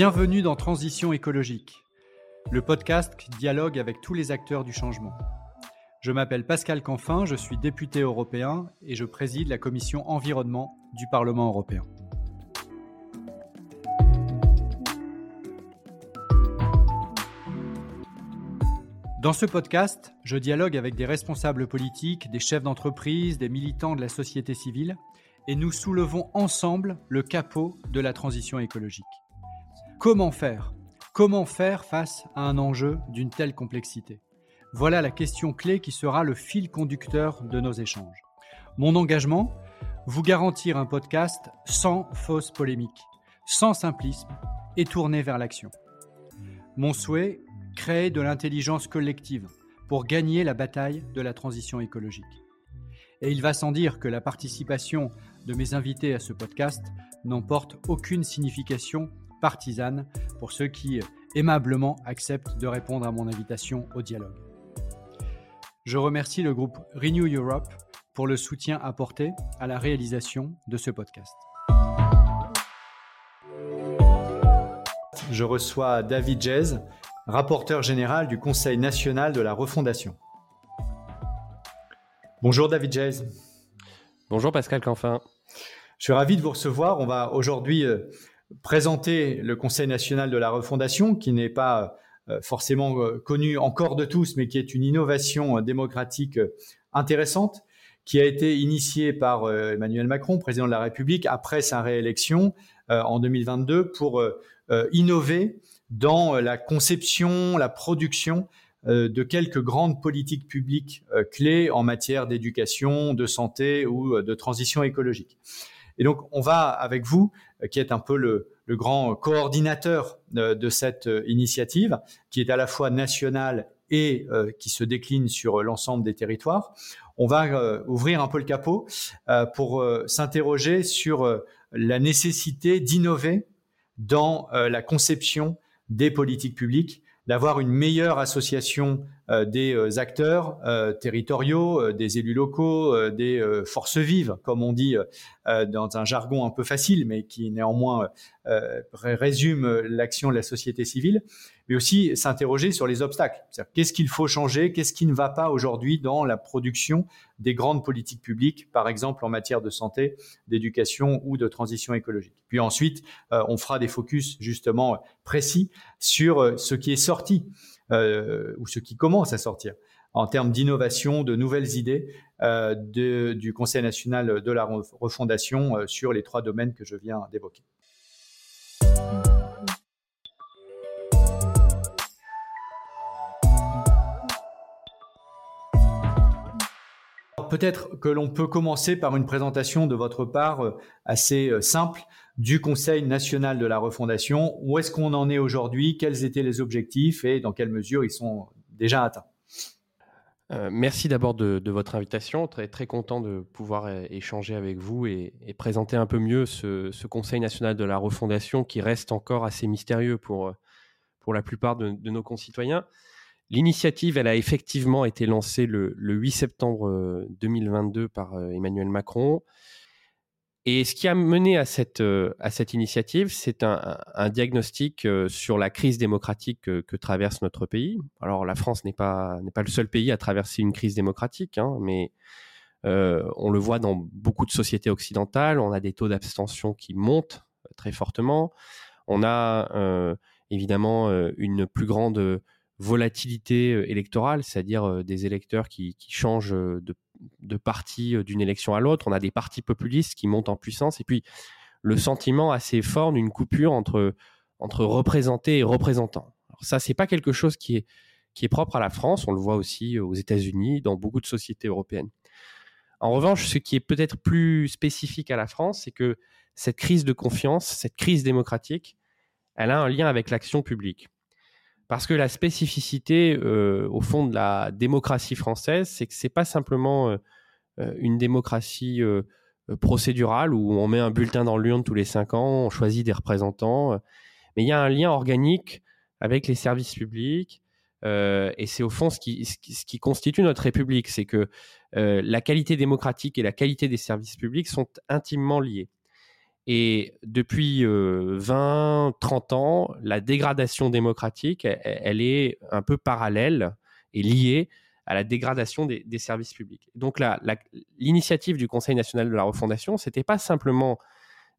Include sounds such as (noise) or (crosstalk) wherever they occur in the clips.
Bienvenue dans Transition écologique, le podcast qui dialogue avec tous les acteurs du changement. Je m'appelle Pascal Canfin, je suis député européen et je préside la commission environnement du Parlement européen. Dans ce podcast, je dialogue avec des responsables politiques, des chefs d'entreprise, des militants de la société civile, et nous soulevons ensemble le capot de la transition écologique. Comment faire? Comment faire face à un enjeu d'une telle complexité? Voilà la question clé qui sera le fil conducteur de nos échanges. Mon engagement Vous garantir un podcast sans fausse polémique, sans simplisme et tourné vers l'action. Mon souhait Créer de l'intelligence collective pour gagner la bataille de la transition écologique. Et il va sans dire que la participation de mes invités à ce podcast n'emporte aucune signification partisane pour ceux qui aimablement acceptent de répondre à mon invitation au dialogue. Je remercie le groupe Renew Europe pour le soutien apporté à la réalisation de ce podcast. Je reçois David Jez, rapporteur général du Conseil national de la refondation. Bonjour David Jez. Bonjour Pascal Canfin. Je suis ravi de vous recevoir. On va aujourd'hui euh, présenter le Conseil national de la refondation, qui n'est pas forcément euh, connu encore de tous, mais qui est une innovation euh, démocratique intéressante, qui a été initiée par Emmanuel Macron, président de la République, après sa réélection en 2022, pour innover dans la conception, la production de quelques grandes politiques publiques clés en matière d'éducation, de santé ou de transition écologique. Et donc, on va avec vous, euh, qui est un peu le, grand coordinateur de, cette euh, initiative, qui est à la fois nationale et euh, qui se décline sur l'ensemble des territoires. On va ouvrir un peu le capot pour s'interroger sur la nécessité d'innover dans la conception des politiques publiques, d'avoir une meilleure association euh, des euh, acteurs euh, territoriaux, des élus locaux, des forces vives, comme on dit dans un jargon un peu facile, mais qui néanmoins résume l'action de la société civile, mais aussi s'interroger sur les obstacles. Qu'est-ce qu'il faut changer Qu'est-ce qui ne va pas aujourd'hui dans la production des grandes politiques publiques, par exemple en matière de santé, d'éducation ou de transition écologique. Puis ensuite, on fera des focus justement précis sur ce qui est sorti euh, ou ce qui commence à sortir en termes d'innovation, de nouvelles idées euh, du Conseil national de la refondation euh, sur les trois domaines que je viens d'évoquer. Peut-être que l'on peut commencer par une présentation de votre part assez simple du Conseil national de la refondation. Où est-ce qu'on en est aujourd'hui? Quels étaient les objectifs et dans quelle mesure ils sont déjà atteints? Euh, merci d'abord de, votre invitation. Très, très content de pouvoir échanger avec vous et, présenter un peu mieux ce, Conseil national de la refondation qui reste encore assez mystérieux pour, pour la plupart de, nos concitoyens. L'initiative, elle a effectivement été lancée le, le 8 septembre 2022 euh, par euh, Emmanuel Macron. Et ce qui a mené à cette, euh, à cette initiative, c'est un, diagnostic sur la crise démocratique que, traverse notre pays. Alors la France n'est pas, pas le seul pays à traverser une crise démocratique, hein, mais on le voit dans beaucoup de sociétés occidentales. On a des taux d'abstention qui montent très fortement. On a évidemment une plus grande volatilité électorale, c'est-à-dire des électeurs qui, changent de de partis euh, d'une élection à l'autre. On a des partis populistes qui montent en puissance et puis le sentiment assez fort d'une coupure entre, entre représentés et représentants. Alors ça, c'est pas quelque chose qui est, qui est propre à la France. On le voit aussi aux États-Unis, dans beaucoup de sociétés européennes. En revanche, ce qui est peut-être plus spécifique à la France, c'est que cette crise de confiance, cette crise démocratique, elle a un lien avec l'action publique. Parce que la spécificité, euh, au fond, de la démocratie française, c'est que c'est pas simplement euh, euh, une démocratie procédural où on met un bulletin dans l'urne tous les cinq ans, on choisit des représentants. Mais il y a un lien organique avec les services publics. et c'est au fond ce qui, ce qui, constitue notre République, c'est que la qualité démocratique et la qualité des services publics sont intimement liées. Et depuis 20, 30 ans, la dégradation démocratique, elle, est un peu parallèle et liée à la dégradation des, services publics. Donc l'initiative du Conseil national de la refondation, c'était pas simplement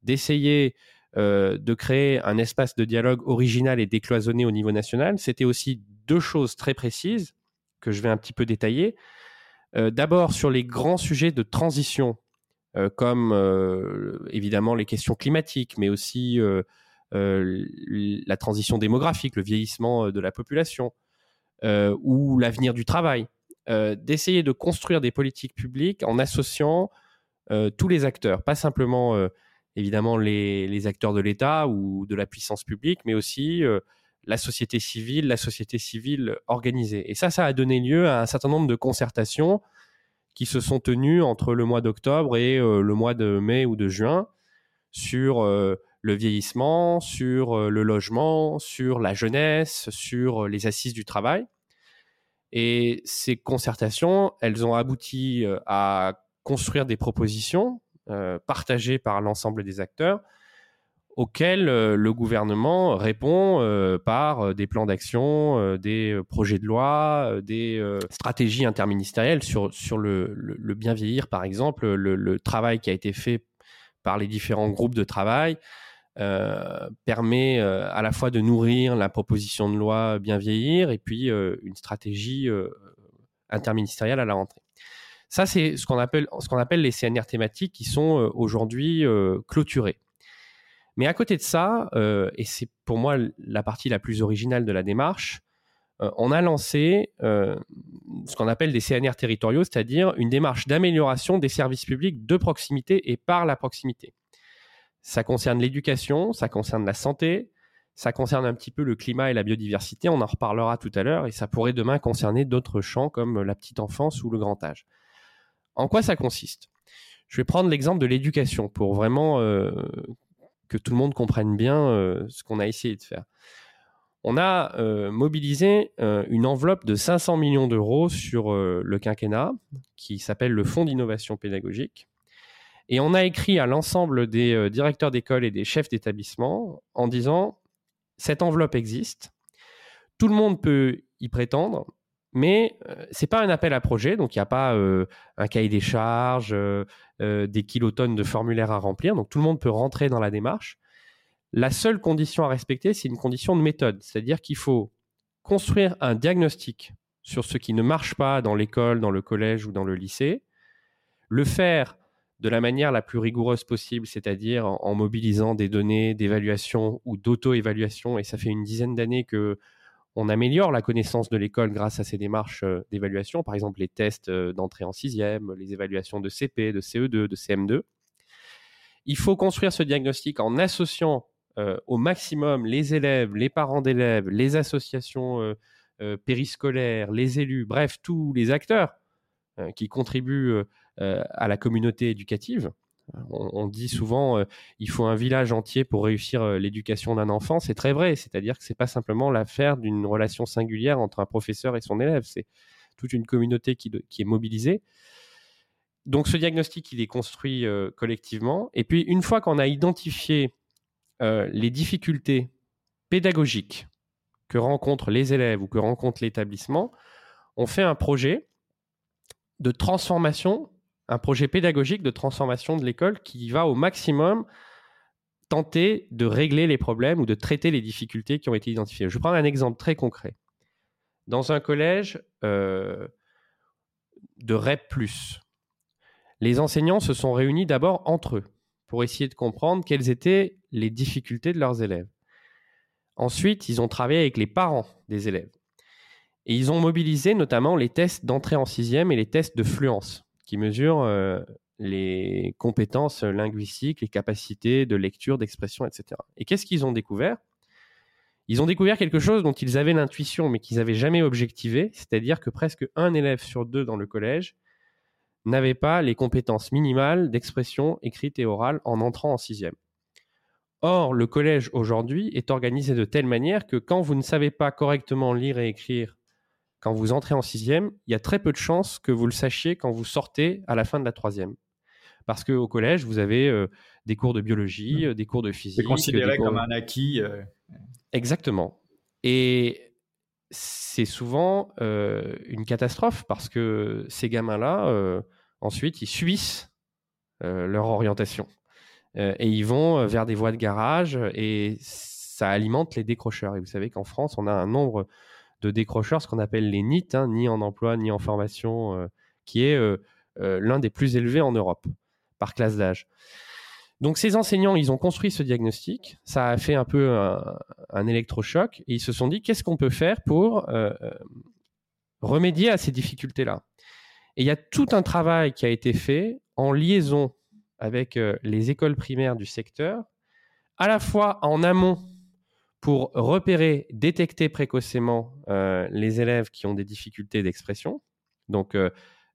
d'essayer de créer un espace de dialogue original et décloisonné au niveau national, c'était aussi deux choses très précises que je vais un petit peu détailler. D'abord sur les grands sujets de transition comme euh, évidemment les questions climatiques, mais aussi euh, la transition démographique, le vieillissement de la population, ou l'avenir du travail. D'essayer de construire des politiques publiques en associant tous les acteurs, pas simplement évidemment les, acteurs de l'État ou de la puissance publique, mais aussi la société civile, la société civile organisée. Et ça, ça a donné lieu à un certain nombre de concertations qui se sont tenus entre le mois d'octobre et euh, le mois de mai ou de juin sur euh, le vieillissement, sur euh, le logement, sur la jeunesse, sur les assises du travail. Et ces concertations, elles ont abouti à construire des propositions partagées par l'ensemble des acteurs auxquels euh, le gouvernement répond euh, par euh, des plans d'action, des projets de loi, des stratégies interministérielles sur, sur le, bien vieillir, par exemple, le, travail qui a été fait par les différents groupes de travail. permet à la fois de nourrir la proposition de loi bien vieillir et puis une stratégie interministérielle à la rentrée. Ça, c'est ce qu'on appelle, ce qu'on appelle les CNR thématiques qui sont aujourd'hui clôturées. Mais à côté de ça, euh, et c'est pour moi la partie la plus originale de la démarche, euh, on a lancé euh, ce qu'on appelle des CNR territoriaux, c'est-à-dire une démarche d'amélioration des services publics de proximité et par la proximité. Ça concerne l'éducation, ça concerne la santé, ça concerne un petit peu le climat et la biodiversité, on en reparlera tout à l'heure, et ça pourrait demain concerner d'autres champs comme la petite enfance ou le grand âge. En quoi ça consiste? Je vais prendre l'exemple de l'éducation pour vraiment que tout le monde comprenne bien euh, ce qu'on a essayé de faire. On a euh, mobilisé euh, une enveloppe de 500 millions d'euros sur le quinquennat qui s'appelle le Fonds d'innovation pédagogique. Et on a écrit à l'ensemble des directeurs d'école et des chefs d'établissement en disant cette enveloppe existe, tout le monde peut y prétendre, mais ce n'est pas un appel à projet, donc il n'y a pas un cahier des charges, des kilotonnes de formulaires à remplir, donc tout le monde peut rentrer dans la démarche. La seule condition à respecter, c'est une condition de méthode, c'est-à-dire qu'il faut construire un diagnostic sur ce qui ne marche pas dans l'école, dans le collège ou dans le lycée, le faire de la manière la plus rigoureuse possible, c'est-à-dire en mobilisant des données d'évaluation ou d'auto-évaluation, et ça fait une dizaine d'années que on améliore la connaissance de l'école grâce à ces démarches euh, d'évaluation, par exemple les tests euh, d'entrée en sixième, les évaluations de CP, de CE2, de CM2. Il faut construire ce diagnostic en associant euh, au maximum les élèves, les parents d'élèves, les associations périscolaires, les élus, bref, tous les acteurs qui contribuent à la communauté éducative on, dit souvent euh, il faut un village entier pour réussir euh, l'éducation d'un enfant. C'est très vrai, c'est-à-dire que ce n'est pas simplement l'affaire d'une relation singulière entre un professeur et son élève, c'est toute une communauté qui, est mobilisée. Donc ce diagnostic, il est construit euh, collectivement. Et puis une fois qu'on a identifié les difficultés pédagogiques que rencontrent les élèves ou que rencontre l'établissement, on fait un projet de transformation un projet pédagogique de transformation de l'école qui va au maximum tenter de régler les problèmes ou de traiter les difficultés qui ont été identifiées. Je vais prendre un exemple très concret. Dans un collège euh, de REP, les enseignants se sont réunis d'abord entre eux pour essayer de comprendre quelles étaient les difficultés de leurs élèves. Ensuite, ils ont travaillé avec les parents des élèves. Et ils ont mobilisé notamment les tests d'entrée en sixième et les tests de fluence qui mesure les compétences linguistiques, les capacités de lecture, d'expression, etc. Et qu'est-ce qu'ils ont découvert? Ils ont découvert quelque chose dont ils avaient l'intuition, mais qu'ils n'avaient jamais objectivé, c'est-à-dire que presque un élève sur deux dans le collège n'avaient pas les compétences minimales d'expression écrite et orale en entrant en sixième. Or, le collège aujourd'hui est organisé de telle manière que quand vous ne savez pas correctement lire et écrire quand vous entrez en sixième, il y a très peu de chances que vous le sachiez quand vous sortez à la fin de la troisième. Parce qu'au collège, vous avez euh, des cours de biologie, mmh. euh, des cours de physique. C'est considéré comme un acquis. Euh. Exactement. Et c'est souvent une catastrophe parce que ces gamins-là, ensuite, ils subissent leur orientation. et ils vont vers des voies de garage et ça alimente les décrocheurs. Et vous savez qu'en France, on a un nombre de décrocheurs, ce qu'on appelle les NIT, hein, ni en emploi, ni en formation, euh, qui est euh, euh, l'un des plus élevés en Europe par classe d'âge. Donc ces enseignants, ils ont construit ce diagnostic, ça a fait un peu un, électrochoc, et ils se sont dit qu'est-ce qu'on peut faire pour remédier à ces difficultés-là? Et il y a tout un travail qui a été fait en liaison avec les écoles primaires du secteur, à la fois en amont pour repérer, détecter précocement euh, les élèves qui ont des difficultés d'expression. Donc, euh,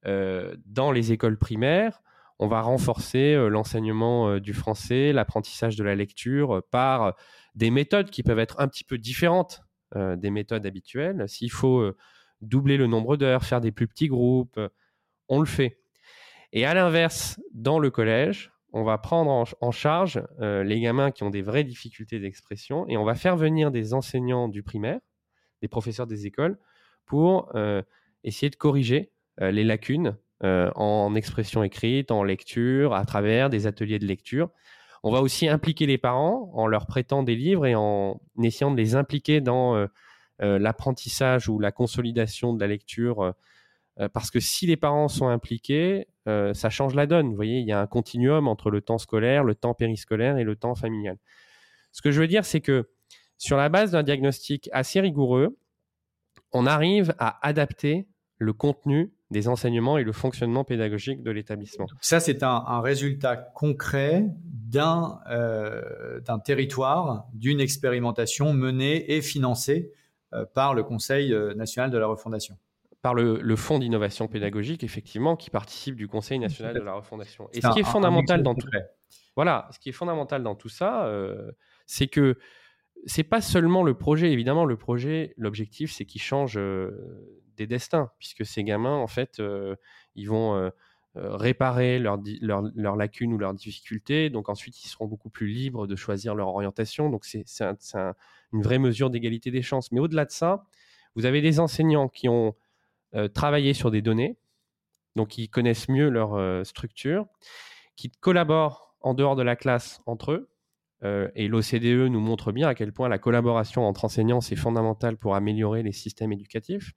euh, dans les écoles primaires, on va renforcer l'enseignement du français, l'apprentissage de la lecture par des méthodes qui peuvent être un petit peu différentes des méthodes habituelles. S'il faut doubler le nombre d'heures, faire des plus petits groupes, on le fait. Et à l'inverse, dans le collège, on va prendre en, charge euh, les gamins qui ont des vraies difficultés d'expression et on va faire venir des enseignants du primaire, des professeurs des écoles, pour euh, essayer de corriger euh, les lacunes en expression écrite, en lecture, à travers des ateliers de lecture. On va aussi impliquer les parents en leur prêtant des livres et en essayant de les impliquer dans l'apprentissage ou la consolidation de la lecture. parce que si les parents sont impliqués, euh, ça change la donne. Vous voyez, il y a un continuum entre le temps scolaire, le temps périscolaire et le temps familial. Ce que je veux dire, c'est que sur la base d'un diagnostic assez rigoureux, on arrive à adapter le contenu des enseignements et le fonctionnement pédagogique de l'établissement. Ça, c'est un, résultat concret d'un euh, territoire, d'une expérimentation menée et financée euh, par le Conseil national de la refondation par le, Fonds d'innovation pédagogique, effectivement, qui participe du Conseil national de la refondation. Et ce qui est fondamental dans tout, voilà, ce qui est fondamental dans tout ça, euh, c'est que c'est pas seulement le projet. Évidemment, le projet, l'objectif, c'est qu'il change euh, des destins, puisque ces gamins, en fait, euh, ils vont réparer leurs leur, lacunes ou leurs difficultés. Donc ensuite, ils seront beaucoup plus libres de choisir leur orientation. Donc c'est une vraie mesure d'égalité des chances. Mais au-delà de ça, vous avez des enseignants qui ont euh, travailler sur des données, donc ils connaissent mieux leur euh, structure, qui collaborent en dehors de la classe entre eux. Euh, et l'OCDE nous montre bien à quel point la collaboration entre enseignants, c'est fondamental pour améliorer les systèmes éducatifs,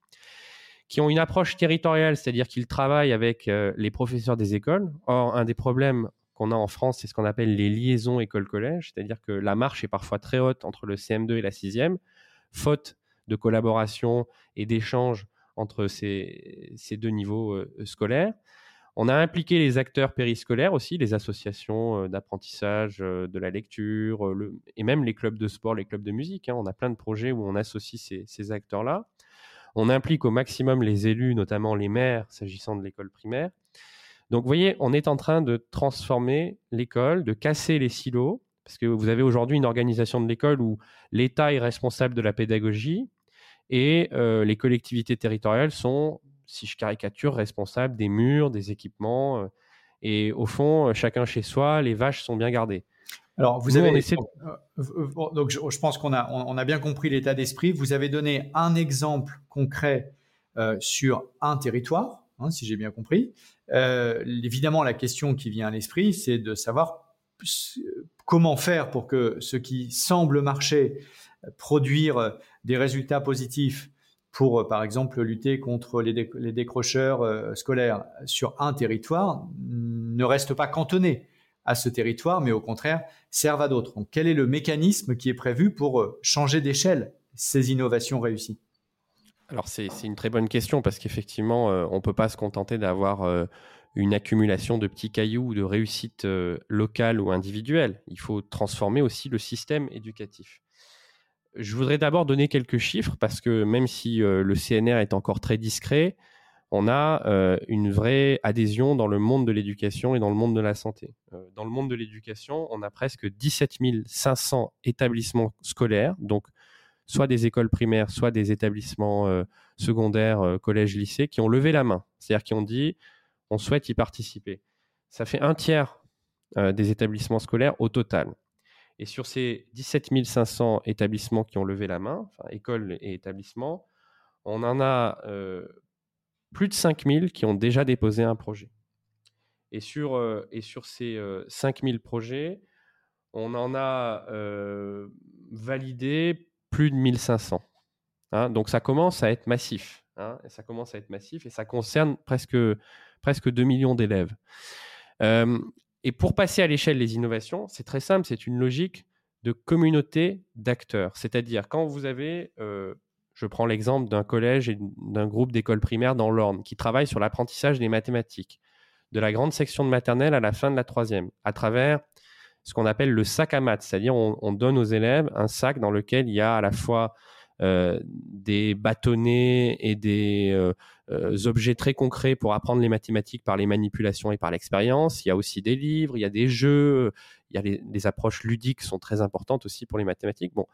qui ont une approche territoriale, c'est-à-dire qu'ils travaillent avec les professeurs des écoles. Or, un des problèmes qu'on a en France, c'est ce qu'on appelle les liaisons école-collège, c'est-à-dire que la marche est parfois très haute entre le CM2 et la 6e, faute de collaboration et d'échange entre ces, deux niveaux euh, scolaires. On a impliqué les acteurs périscolaires aussi, les associations euh, d'apprentissage euh, de la lecture, et même les clubs de sport, les clubs de musique. Hein. On a plein de projets où on associe ces, acteurs-là. On implique au maximum les élus, notamment les maires, s'agissant de l'école primaire. Donc, vous voyez, on est en train de transformer l'école, de casser les silos, parce que vous avez aujourd'hui une organisation de l'école où l'État est responsable de la pédagogie, et euh, les collectivités territoriales sont, si je caricature, responsables des murs, des équipements. Euh, et au fond, euh, chacun chez soi, les vaches sont bien gardées. Alors, vous avez. Donc, je, pense qu'on a, on, a bien compris l'état d'esprit. Vous avez donné un exemple concret sur un territoire, hein, si j'ai bien compris. évidemment, la question qui vient à l'esprit, c'est de savoir comment faire pour que ce qui semble marcher, produire des résultats positifs pour, euh, par exemple, lutter contre les, décrocheurs euh, scolaires sur un territoire ne reste pas cantonné à ce territoire, mais au contraire servent à d'autres. Quel est le mécanisme qui est prévu pour euh, changer d'échelle ces innovations réussies? Alors, c'est une très bonne question parce qu'effectivement, on ne peut pas se contenter d'avoir une accumulation de petits cailloux ou de réussites locales ou individuelles. Il faut transformer aussi le système éducatif. Je voudrais d'abord donner quelques chiffres parce que même si euh, le CNR est encore très discret, on a une vraie adhésion dans le monde de l'éducation et dans le monde de la santé. dans le monde de l'éducation, on a presque 17 500 établissements scolaires, donc soit des écoles primaires, soit des établissements secondaires, collèges, lycées, qui ont levé la main, c'est-à-dire qui ont dit on souhaite y participer. Ça fait un tiers des établissements scolaires au total. Et sur ces 17 500 établissements qui ont levé la main, écoles et établissements, on en a euh, plus de 5000 qui ont déjà déposé un projet. Et sur, euh, et sur ces 5000 euh, projets, on en a validé plus de 1500. Hein. donc ça commence à être massif. Hein, et ça commence à être massif et ça concerne presque, presque 2 millions d'élèves. Et pour passer à l'échelle des innovations, c'est très simple, c'est une logique de communauté d'acteurs. C'est-à-dire quand vous avez, euh, je prends l'exemple d'un collège et d'un groupe d'écoles primaires dans l'Orne qui travaillent sur l'apprentissage des mathématiques, de la grande section de maternelle à la fin de la troisième, à travers ce qu'on appelle le sac à maths, c'est-à-dire on, donne aux élèves un sac dans lequel il y a à la fois des bâtonnets et des euh, euh, objets très concrets pour apprendre les mathématiques par les manipulations et par l'expérience. Il y a aussi des livres, il y a des jeux, il y a les, approches ludiques sont très importantes aussi pour les mathématiques. Bon.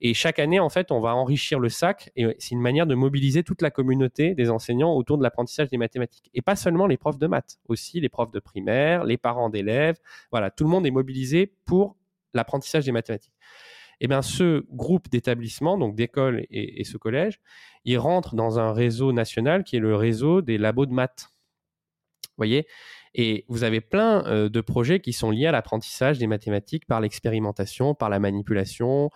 Et chaque année, en fait, on va enrichir le sac et c'est une manière de mobiliser toute la communauté des enseignants autour de l'apprentissage des mathématiques. Et pas seulement les profs de maths, aussi les profs de primaire, les parents d'élèves. Voilà, tout le monde est mobilisé pour l'apprentissage des mathématiques eh bien, ce groupe d'établissements, donc d'écoles et, ce collège, il rentre dans un réseau national qui est le réseau des labos de maths. Vous voyez? Et vous avez plein euh, de projets qui sont liés à l'apprentissage des mathématiques par l'expérimentation, par la manipulation,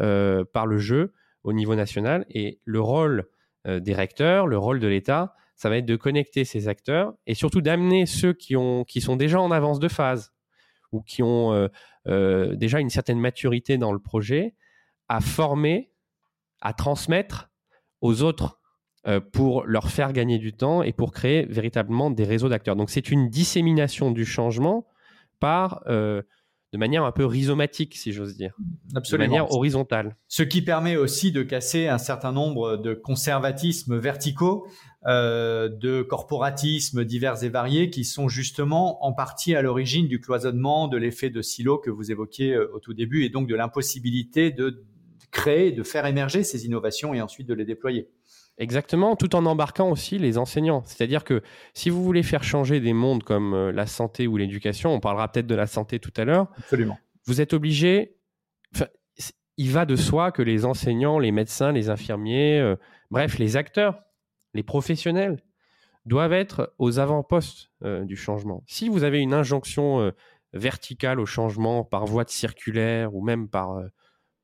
euh, par le jeu au niveau national. Et le rôle euh, des recteurs, le rôle de l'État, ça va être de connecter ces acteurs et surtout d'amener ceux qui, ont, qui sont déjà en avance de phase ou qui ont euh, euh, déjà une certaine maturité dans le projet à former, à transmettre aux autres euh, pour leur faire gagner du temps et pour créer véritablement des réseaux d'acteurs. Donc c'est une dissémination du changement par de manière un peu rhizomatique, si j'ose dire. Absolument. De manière horizontale. Ce qui permet aussi de casser un certain nombre de conservatismes verticaux, euh, de corporatismes divers et variés qui sont justement en partie à l'origine du cloisonnement, de l'effet de silo que vous évoquiez euh, au tout début et donc de l'impossibilité de créer, de faire émerger ces innovations et ensuite de les déployer. Exactement, tout en embarquant aussi les enseignants. C'est-à-dire que si vous voulez faire changer des mondes comme euh, la santé ou l'éducation, on parlera peut-être de la santé tout à l'heure. Absolument. Vous êtes obligé. Il va de soi que les enseignants, les médecins, les infirmiers, euh, bref, les acteurs, les professionnels, doivent être aux avant-postes euh, du changement. Si vous avez une injonction verticale au changement par voie de circulaire ou même par,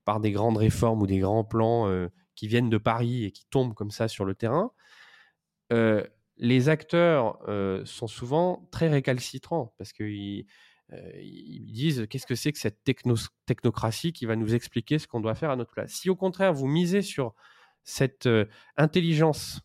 par des grandes réformes ou des grands plans qui viennent de Paris et qui tombent comme ça sur le terrain, euh, les acteurs euh, sont souvent très récalcitrants parce qu'ils euh, disent qu'est-ce que c'est que cette technocratie qui va nous expliquer ce qu'on doit faire à notre place? Si au contraire vous misez sur cette intelligence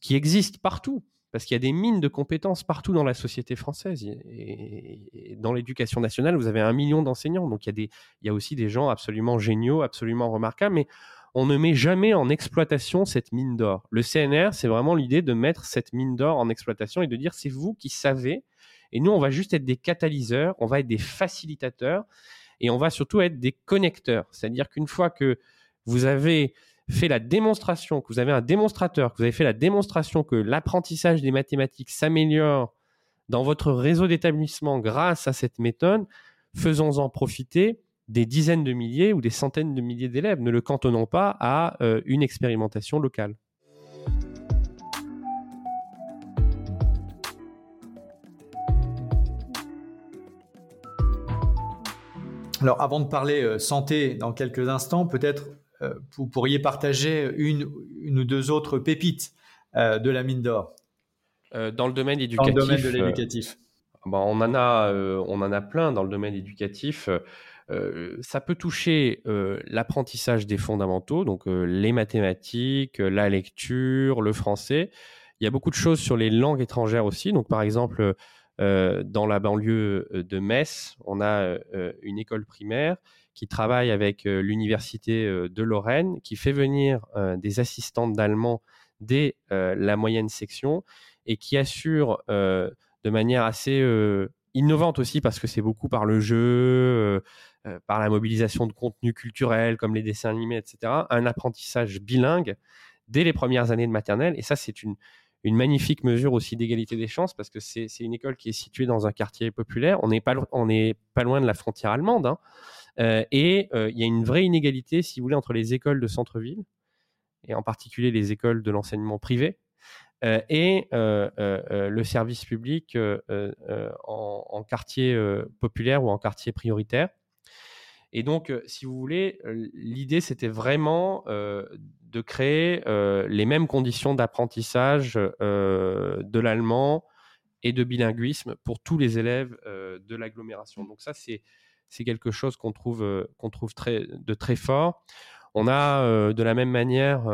qui existe partout, parce qu'il y a des mines de compétences partout dans la société française. Et, dans l'éducation nationale, vous avez un million d'enseignants, donc il y, a des, il y a aussi des gens absolument géniaux, absolument remarquables, mais on ne met jamais en exploitation cette mine d'or. Le CNR, c'est vraiment l'idée de mettre cette mine d'or en exploitation et de dire c'est vous qui savez, et nous, on va juste être des catalyseurs, on va être des facilitateurs, et on va surtout être des connecteurs. C'est-à-dire qu'une fois que vous avez fait la démonstration, que vous avez un démonstrateur, que vous avez fait la démonstration que l'apprentissage des mathématiques s'améliore dans votre réseau d'établissement grâce à cette méthode, faisons-en profiter des dizaines de milliers ou des centaines de milliers d'élèves. Ne le cantonnons pas à euh, une expérimentation locale. Alors, avant de parler euh, santé dans quelques instants, peut-être vous pourriez partager une, une ou deux autres pépites euh, de la mine d'or euh, Dans le domaine éducatif. Dans le domaine de l'éducatif. Bah, on, en a, on en a plein dans le domaine éducatif. ça peut toucher l'apprentissage des fondamentaux, donc les mathématiques, la lecture, le français. Il y a beaucoup de choses sur les langues étrangères aussi. Donc, par exemple, dans la banlieue de Metz, on a une école primaire qui travaille avec euh, l'université euh, de Lorraine, qui fait venir euh, des assistantes d'allemand dès la moyenne section et qui assure de manière assez innovante aussi parce que c'est beaucoup par le jeu, par la mobilisation de contenus culturels comme les dessins animés, etc. Un apprentissage bilingue dès les premières années de maternelle. Et ça, c'est une, magnifique mesure aussi d'égalité des chances parce que c'est une école qui est située dans un quartier populaire. On n'est pas loin de la frontière allemande. Hein. Euh, et euh, il y a une vraie inégalité, si vous voulez, entre les écoles de centre-ville, et en particulier les écoles de l'enseignement privé, euh, et le service public en, en, quartier populaire ou en quartier prioritaire. Et donc, si vous voulez, l'idée, c'était vraiment de créer les mêmes conditions d'apprentissage de l'allemand et de bilinguisme pour tous les élèves de l'agglomération. Donc ça, c'est quelque chose qu'on trouve, très, de très fort. On a de la même manière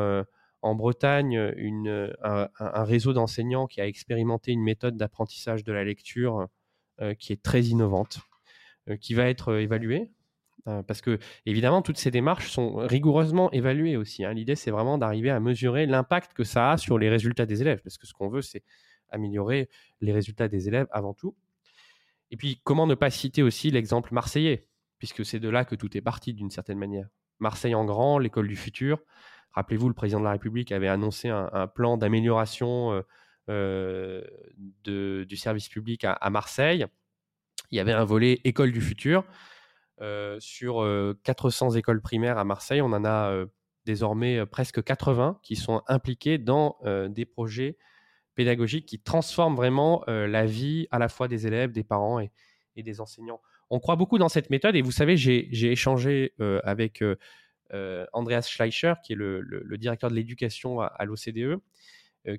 en Bretagne un, réseau d'enseignants qui a expérimenté une méthode d'apprentissage de la lecture qui est très innovante, qui va être évaluée euh, parce que, évidemment, toutes ces démarches sont rigoureusement évaluées aussi. Hein. L'idée, c'est vraiment d'arriver à mesurer l'impact que ça a sur les résultats des élèves. Parce que ce qu'on veut, c'est améliorer les résultats des élèves avant tout. Et puis, comment ne pas citer aussi l'exemple marseillais, puisque c'est de là que tout est parti d'une certaine manière. Marseille en grand, l'école du futur. Rappelez-vous, le président de la République avait annoncé un, plan d'amélioration euh, euh, du service public à Marseille. Il y avait un volet école du futur euh, sur 400 euh, écoles primaires à Marseille, on en a désormais presque 80 qui sont impliqués dans des projets pédagogiques qui transforment vraiment la vie à la fois des élèves, des parents et, des enseignants. On croit beaucoup dans cette méthode et vous savez, j'ai échangé avec Andreas Schleicher, qui est le, directeur de l'éducation à, l'OCDE,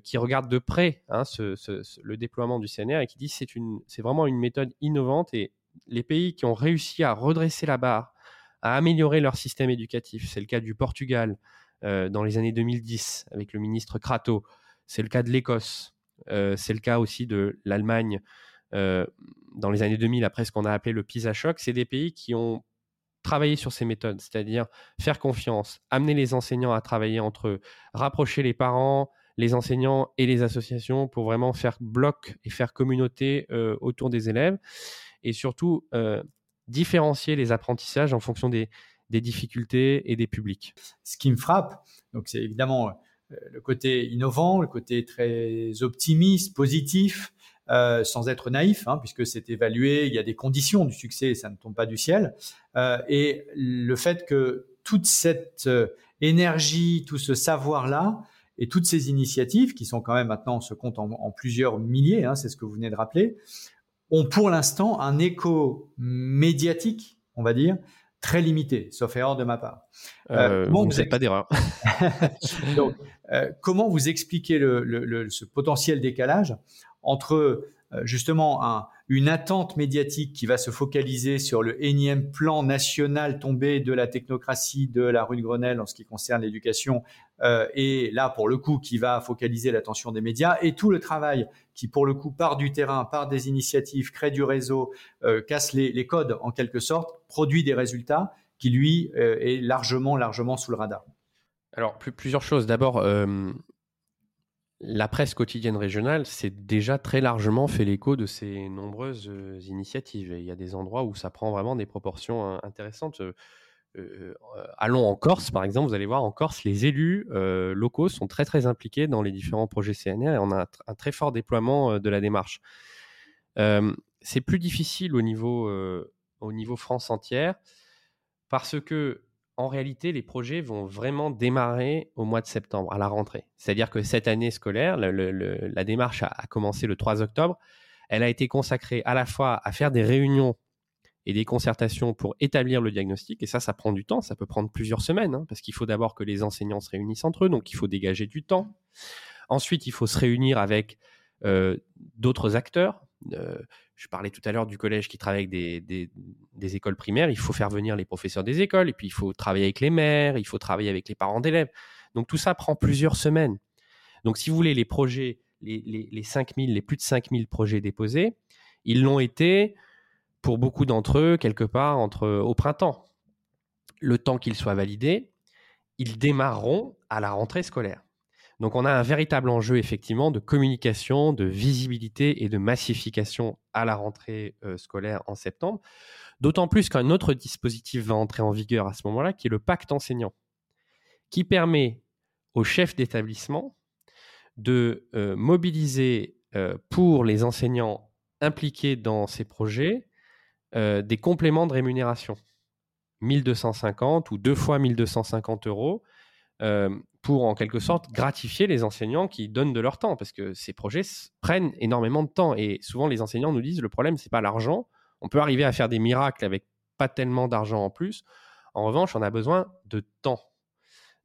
qui regarde de près hein, le déploiement du CNR et qui dit que c'est vraiment une méthode innovante et les pays qui ont réussi à redresser la barre, à améliorer leur système éducatif, c'est le cas du Portugal euh, dans les années 2010 avec le ministre Crato, c'est le cas de l'Écosse, euh, c'est le cas aussi de l'Allemagne euh, dans les années 2000 après ce qu'on a appelé le PISA choc, c'est des pays qui ont travaillé sur ces méthodes, c'est-à-dire faire confiance, amener les enseignants à travailler entre eux, rapprocher les parents, les enseignants et les associations pour vraiment faire bloc et faire communauté autour des élèves et surtout euh, différencier les apprentissages en fonction des, difficultés et des publics. Ce qui me frappe, donc c'est évidemment euh, le côté innovant, le côté très optimiste, positif, euh, sans être naïf, hein, puisque c'est évalué, il y a des conditions du succès, ça ne tombe pas du ciel, et le fait que toute cette énergie, tout ce savoir-là, et toutes ces initiatives, qui sont quand même maintenant, se compte en, plusieurs milliers, hein, c'est ce que vous venez de rappeler, ont pour l'instant un écho médiatique, on va dire, très limité, sauf erreur de ma part. Euh, euh vous n'avez pas d'erreur. (laughs) Donc, euh, comment vous expliquez le, ce potentiel décalage entre euh, justement un, une attente médiatique qui va se focaliser sur le énième plan national tombé de la technocratie de la rue de Grenelle en ce qui concerne l'éducation, euh, et là pour le coup qui va focaliser l'attention des médias, et tout le travail qui pour le coup part du terrain, part des initiatives, crée du réseau, euh, casse les, codes en quelque sorte, produit des résultats qui lui est largement largement sous le radar. Alors plusieurs choses. D'abord, la presse quotidienne régionale s'est déjà très largement fait l'écho de ces nombreuses euh, initiatives. il y a des endroits où ça prend vraiment des proportions hein, intéressantes. Euh, euh, allons en Corse, par exemple, vous allez voir, en Corse, les élus locaux sont très très impliqués dans les différents projets CNR et on a un, très fort déploiement de la démarche. c'est plus difficile au niveau, au niveau France entière parce que en réalité, les projets vont vraiment démarrer au mois de septembre, à la rentrée. C'est-à-dire que cette année scolaire, la démarche a, commencé le 3 octobre. Elle a été consacrée à la fois à faire des réunions et des concertations pour établir le diagnostic. Et ça, ça prend du temps. Ça peut prendre plusieurs semaines, hein, parce qu'il faut d'abord que les enseignants se réunissent entre eux, donc il faut dégager du temps. Ensuite, il faut se réunir avec euh, d'autres acteurs. Euh, je parlais tout à l'heure du collège qui travaille avec des, écoles primaires. Il faut faire venir les professeurs des écoles, et puis il faut travailler avec les maires, il faut travailler avec les parents d'élèves. Donc tout ça prend plusieurs semaines. Donc si vous voulez, les projets, les, les, les 5000, les plus de 5000 projets déposés, ils l'ont été pour beaucoup d'entre eux quelque part entre au printemps. Le temps qu'ils soient validés, ils démarreront à la rentrée scolaire. Donc on a un véritable enjeu effectivement de communication, de visibilité et de massification à la rentrée euh, scolaire en septembre. D'autant plus qu'un autre dispositif va entrer en vigueur à ce moment-là, qui est le pacte enseignant, qui permet aux chefs d'établissement de euh, mobiliser euh, pour les enseignants impliqués dans ces projets des compléments de rémunération. 1250 ou deux fois 1250 euros pour en quelque sorte gratifier les enseignants qui donnent de leur temps parce que ces projets prennent énormément de temps. Et souvent les enseignants nous disent le problème c'est pas l'argent. On peut arriver à faire des miracles avec pas tellement d'argent en plus. En revanche on a besoin de temps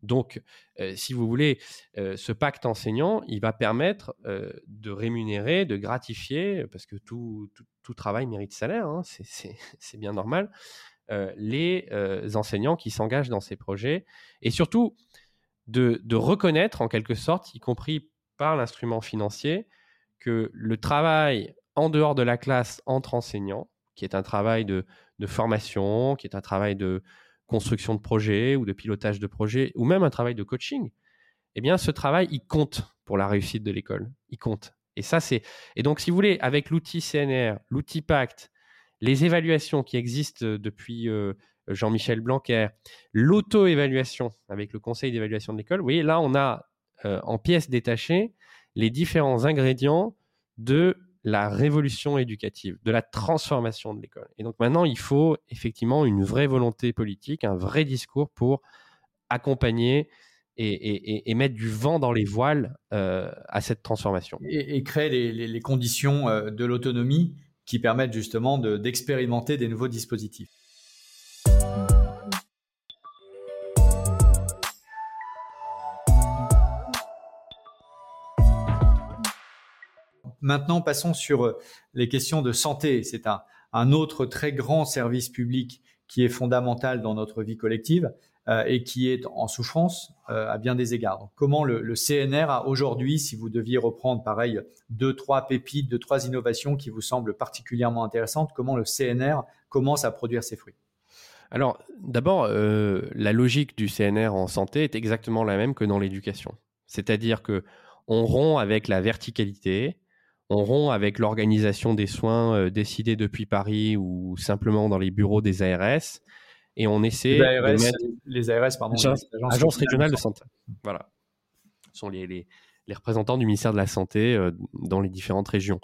donc euh, si vous voulez euh, ce pacte enseignant il va permettre euh, de rémunérer de gratifier parce que tout, travail mérite salaire hein, c'est (laughs) bien normal les enseignants qui s'engagent dans ces projets et surtout de, reconnaître en quelque sorte, y compris par l'instrument financier, que le travail en dehors de la classe entre enseignants, qui est un travail de, formation, qui est un travail de construction de projet ou de pilotage de projet, ou même un travail de coaching, eh bien, ce travail, il compte pour la réussite de l'école. Il compte. Et ça, c'est. Et donc, si vous voulez, avec l'outil CNR, l'outil Pacte, les évaluations qui existent depuis euh, Jean-Michel Blanquer, l'auto-évaluation avec le conseil d'évaluation de l'école. Vous voyez, là, on a euh, en pièces détachées les différents ingrédients de la révolution éducative, de la transformation de l'école. Et donc maintenant, il faut effectivement une vraie volonté politique, un vrai discours pour accompagner et, mettre du vent dans les voiles euh, à cette transformation. Et, créer les, conditions euh, de l'autonomie qui permettent justement d'expérimenter des nouveaux dispositifs. Maintenant, passons sur euh, les questions de santé. C'est un, autre très grand service public qui est fondamental dans notre vie collective euh, et qui est en souffrance euh, à bien des égards. comment le, CNR a aujourd'hui, si vous deviez reprendre pareil deux, trois pépites, deux, trois innovations qui vous semblent particulièrement intéressantes, comment le CNR commence à produire ses fruits? Alors, d'abord, la logique du CNR en santé est exactement la même que dans l'éducation. C'est-à-dire que on rompt avec la verticalité, on rompt avec l'organisation des soins euh, décidée depuis Paris ou simplement dans les bureaux des ARS et on essaie les ARS, de mettre... les ARS pardon, les agences, régionales de santé. Voilà, ce sont les, les, représentants du ministère de la santé euh, dans les différentes régions.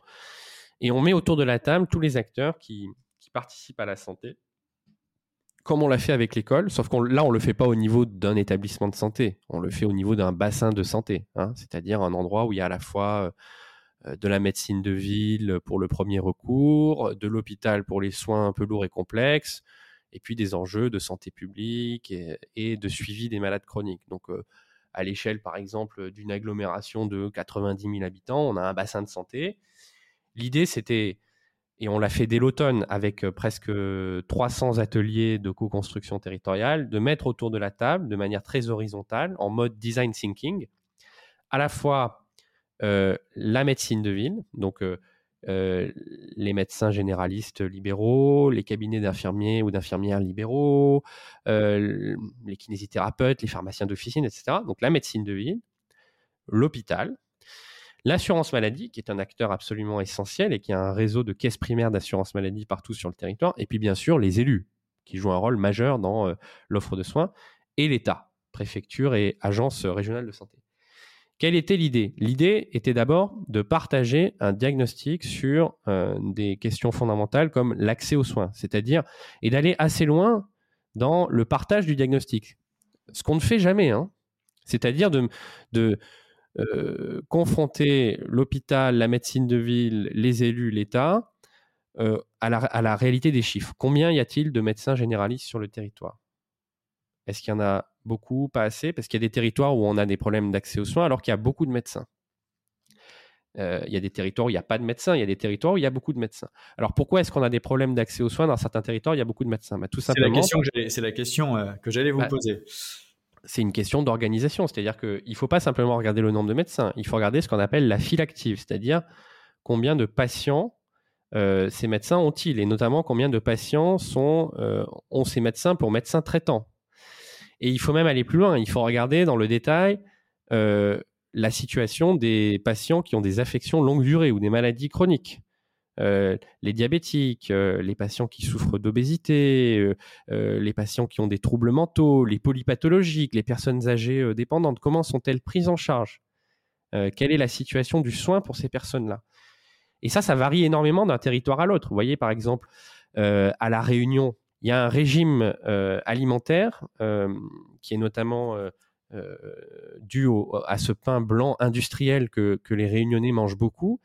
Et on met autour de la table tous les acteurs qui, qui participent à la santé, comme on l'a fait avec l'école, sauf que là on le fait pas au niveau d'un établissement de santé, on le fait au niveau d'un bassin de santé, hein, c'est-à-dire un endroit où il y a à la fois euh, de la médecine de ville pour le premier recours, de l'hôpital pour les soins un peu lourds et complexes, et puis des enjeux de santé publique et, de suivi des malades chroniques. Donc, euh, à l'échelle, par exemple, d'une agglomération de 90 000 habitants, on a un bassin de santé. L'idée, c'était, et on l'a fait dès l'automne avec euh, presque 300 ateliers de co-construction territoriale, de mettre autour de la table, de manière très horizontale, en mode design thinking, à la fois euh, la médecine de ville, donc euh, euh, les médecins généralistes libéraux, les cabinets d'infirmiers ou d'infirmières libéraux, les kinésithérapeutes, les pharmaciens d'officine, etc. Donc la médecine de ville, l'hôpital, l'assurance maladie, qui est un acteur absolument essentiel et qui a un réseau de caisses primaires d'assurance maladie partout sur le territoire, et puis bien sûr les élus, qui jouent un rôle majeur dans l'offre de soins, et l'État, préfecture et agence régionale de santé. Quelle était l'idée? L'idée était d'abord de partager un diagnostic sur euh, des questions fondamentales comme l'accès aux soins, c'est-à-dire et d'aller assez loin dans le partage du diagnostic. Ce qu'on ne fait jamais, hein. c'est-à-dire de, euh, confronter l'hôpital, la médecine de ville, les élus, l'État euh, à, à la réalité des chiffres. Combien y a-t-il de médecins généralistes sur le territoire? Est-ce qu'il y en a beaucoup, pas assez, parce qu'il y a des territoires où on a des problèmes d'accès aux soins alors qu'il y a beaucoup de médecins. Euh, il y a des territoires où il n'y a pas de médecins, il y a des territoires où il y a beaucoup de médecins. Alors pourquoi est-ce qu'on a des problèmes d'accès aux soins dans certains territoires où il y a beaucoup de médecins? Bah, tout simplement, C'est la question que j'allais vous bah, poser. C'est une question d'organisation, c'est-à-dire qu'il ne faut pas simplement regarder le nombre de médecins, il faut regarder ce qu'on appelle la file active, c'est-à-dire combien de patients euh, ces médecins ont-ils, et notamment combien de patients sont, euh, ont ces médecins pour médecins traitants? Et il faut même aller plus loin. Il faut regarder dans le détail euh, la situation des patients qui ont des affections longue durée ou des maladies chroniques. Euh, les diabétiques, euh, les patients qui souffrent d'obésité, les patients qui ont des troubles mentaux, les polypathologiques, les personnes âgées dépendantes, comment sont-elles prises en charge? Quelle est la situation du soin pour ces personnes-là? Et ça, ça varie énormément d'un territoire à l'autre. Vous voyez, par exemple, à La Réunion, il y a un régime alimentaire qui est notamment dû à ce pain blanc industriel que, les Réunionnais mangent beaucoup,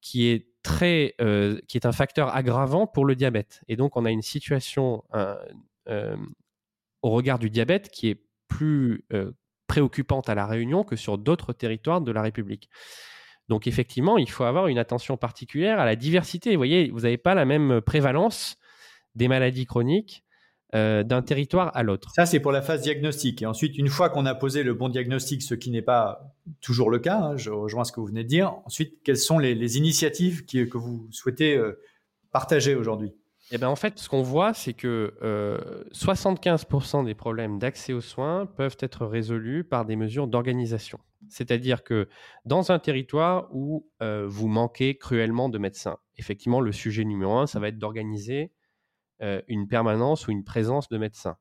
qui est très, euh, un facteur aggravant pour le diabète. Et donc, on a une situation euh, au regard du diabète qui est plus euh, préoccupante à La Réunion que sur d'autres territoires de la République. Donc, effectivement, il faut avoir une attention particulière à la diversité. Vous voyez, vous n'avez pas la même prévalence des maladies chroniques euh, d'un territoire à l'autre. Ça, c'est pour la phase diagnostique. Et ensuite, une fois qu'on a posé le bon diagnostic, ce qui n'est pas toujours le cas, hein, je rejoins ce que vous venez de dire, ensuite, quelles sont les, initiatives que vous souhaitez euh, partager aujourd'hui? Eh ben, en fait, ce qu'on voit, c'est que 75% euh, des problèmes d'accès aux soins peuvent être résolus par des mesures d'organisation. C'est-à-dire que dans un territoire où vous manquez cruellement de médecins, effectivement, le sujet numéro un, ça va être d'organiser euh, une permanence ou une présence de médecins.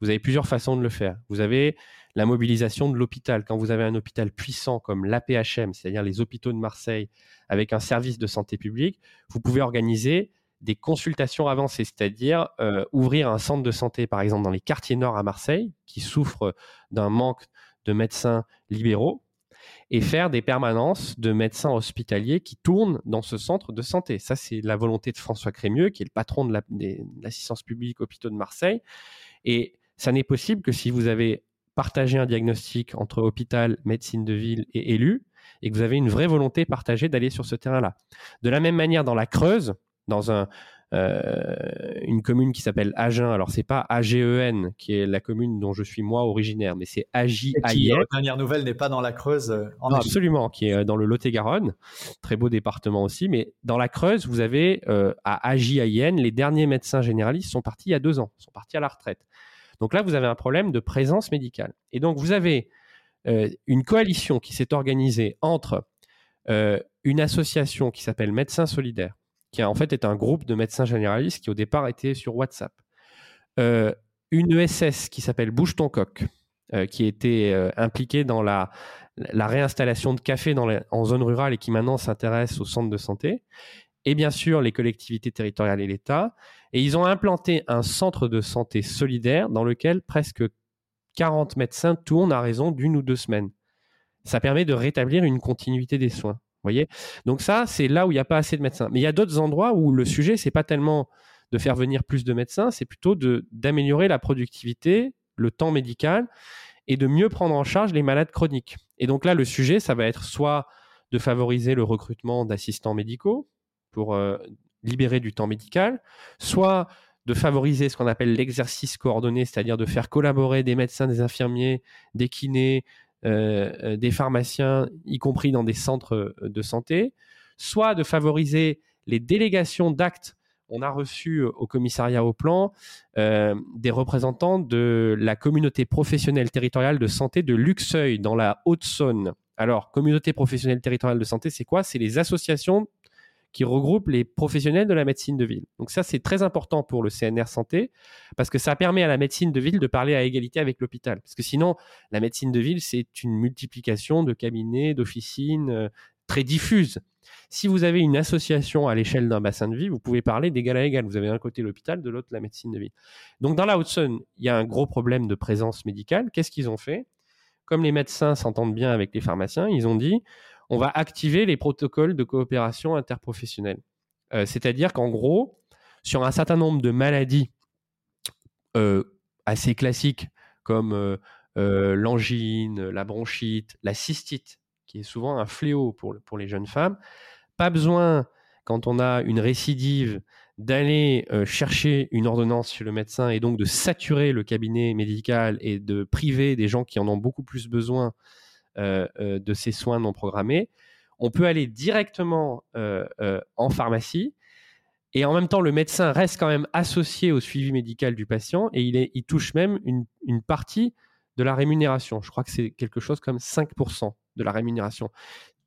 Vous avez plusieurs façons de le faire. Vous avez la mobilisation de l'hôpital. Quand vous avez un hôpital puissant comme l'APHM, c'est-à-dire les hôpitaux de Marseille, avec un service de santé publique, vous pouvez organiser des consultations avancées, c'est-à-dire euh, ouvrir un centre de santé, par exemple, dans les quartiers nord à Marseille, qui souffrent d'un manque de médecins libéraux et faire des permanences de médecins hospitaliers qui tournent dans ce centre de santé. Ça, c'est la volonté de François Crémieux, qui est le patron de l'assistance publique hôpitaux de Marseille. Et ça n'est possible que si vous avez partagé un diagnostic entre hôpital, médecine de ville et élu, et que vous avez une vraie volonté partagée d'aller sur ce terrain-là. De la même manière, dans la Creuse, dans un, une commune qui s'appelle Agen. Alors, c'est pas AGEN, qui est la commune dont je suis moi originaire, mais c'est AJ Qui, la dernière nouvelle, n'est pas dans la Creuse. Euh, en absolument, qui est euh, dans le Lot-et-Garonne. Très beau département aussi. Mais dans la Creuse, vous avez à AJIN, les derniers médecins généralistes sont partis il y a deux ans, sont partis à la retraite. Donc là, vous avez un problème de présence médicale. Et donc, vous avez une coalition qui s'est organisée entre une association qui s'appelle Médecins Solidaires, qui en fait est un groupe de médecins généralistes qui au départ était sur WhatsApp. Euh, une ESS qui s'appelle Bouge ton coq, euh, qui était euh, impliquée dans la, la, réinstallation de café dans en zone rurale et qui maintenant s'intéresse au centre de santé. Et bien sûr, les collectivités territoriales et l'État. Et ils ont implanté un centre de santé solidaire dans lequel presque 40 médecins tournent à raison d'une ou deux semaines. Ça permet de rétablir une continuité des soins voyez Donc ça, c'est là où il n'y a pas assez de médecins. Mais il y a d'autres endroits où le sujet, c'est pas tellement de faire venir plus de médecins, c'est plutôt d'améliorer la productivité, le temps médical et de mieux prendre en charge les malades chroniques. Et donc là, le sujet, ça va être soit de favoriser le recrutement d'assistants médicaux pour euh, libérer du temps médical, soit de favoriser ce qu'on appelle l'exercice coordonné, c'est-à-dire de faire collaborer des médecins, des infirmiers, des kinés, des pharmaciens, y compris dans des centres euh, de santé, soit de favoriser les délégations d'actes. On a reçu au commissariat au plan des représentants de la communauté professionnelle territoriale de santé de Luxeuil, dans la Haute-Saône. Alors, communauté professionnelle territoriale de santé, c'est quoi? C'est les associations qui regroupe les professionnels de la médecine de ville. Donc ça, c'est très important pour le CNR Santé, parce que ça permet à la médecine de ville de parler à égalité avec l'hôpital. Parce que sinon, la médecine de ville, c'est une multiplication de cabinets, d'officines euh, très diffuses. Si vous avez une association à l'échelle d'un bassin de vie, vous pouvez parler d'égal à égal. Vous avez d'un côté l'hôpital, de l'autre la médecine de ville. Donc dans la Haute-Saône, il y a un gros problème de présence médicale. Qu'est-ce qu'ils ont fait? Comme les médecins s'entendent bien avec les pharmaciens, ils ont dit on va activer les protocoles de coopération interprofessionnelle. Euh, c'est-à-dire qu'en gros, sur un certain nombre de maladies euh, assez classiques comme euh, l'angine, la bronchite, la cystite, qui est souvent un fléau pour, pour les jeunes femmes, pas besoin, quand on a une récidive, d'aller chercher une ordonnance chez le médecin et donc de saturer le cabinet médical et de priver des gens qui en ont beaucoup plus besoin de ces soins non programmés. On peut aller directement euh, en pharmacie et en même temps, le médecin reste quand même associé au suivi médical du patient et il, touche même une, partie de la rémunération. Je crois que c'est quelque chose comme 5%. de la rémunération.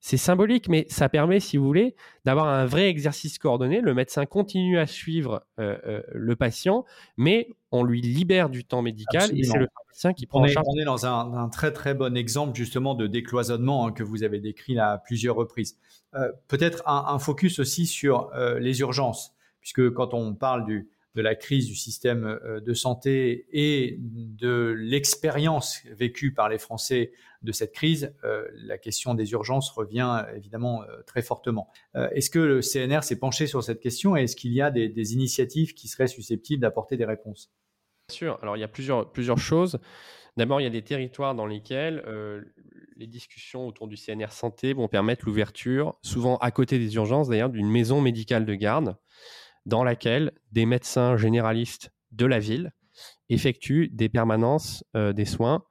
C'est symbolique, mais ça permet, si vous voulez, d'avoir un vrai exercice coordonné. Le médecin continue à suivre euh, euh, le patient, mais on lui libère du temps médical et c'est le médecin qui prend on en charge. On est dans un, très très bon exemple justement de décloisonnement hein, que vous avez décrit à plusieurs reprises. Euh, peut-être un, focus aussi sur les urgences, puisque quand on parle du, de la crise du système euh, de santé et de l'expérience vécue par les Français de cette crise, euh, la question des urgences revient évidemment euh, très fortement. est-ce que le CNR s'est penché sur cette question et est-ce qu'il y a des, initiatives qui seraient susceptibles d'apporter des réponses? Bien sûr. Alors il y a plusieurs, plusieurs choses. D'abord, il y a des territoires dans lesquels les discussions autour du CNR santé vont permettre l'ouverture, souvent à côté des urgences d'ailleurs, d'une maison médicale de garde dans laquelle des médecins généralistes de la ville effectuent des permanences euh, des soins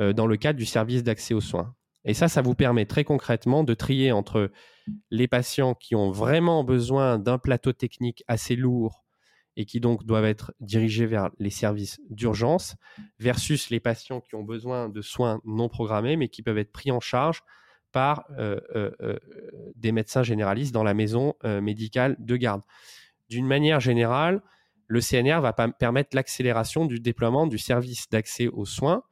euh, dans le cadre du service d'accès aux soins. Et ça, ça vous permet très concrètement de trier entre les patients qui ont vraiment besoin d'un plateau technique assez lourd et qui donc doivent être dirigés vers les services d'urgence versus les patients qui ont besoin de soins non programmés mais qui peuvent être pris en charge par euh, des médecins généralistes dans la maison médicale de garde. D'une manière générale, le CNR va permettre l'accélération du déploiement du service d'accès aux soins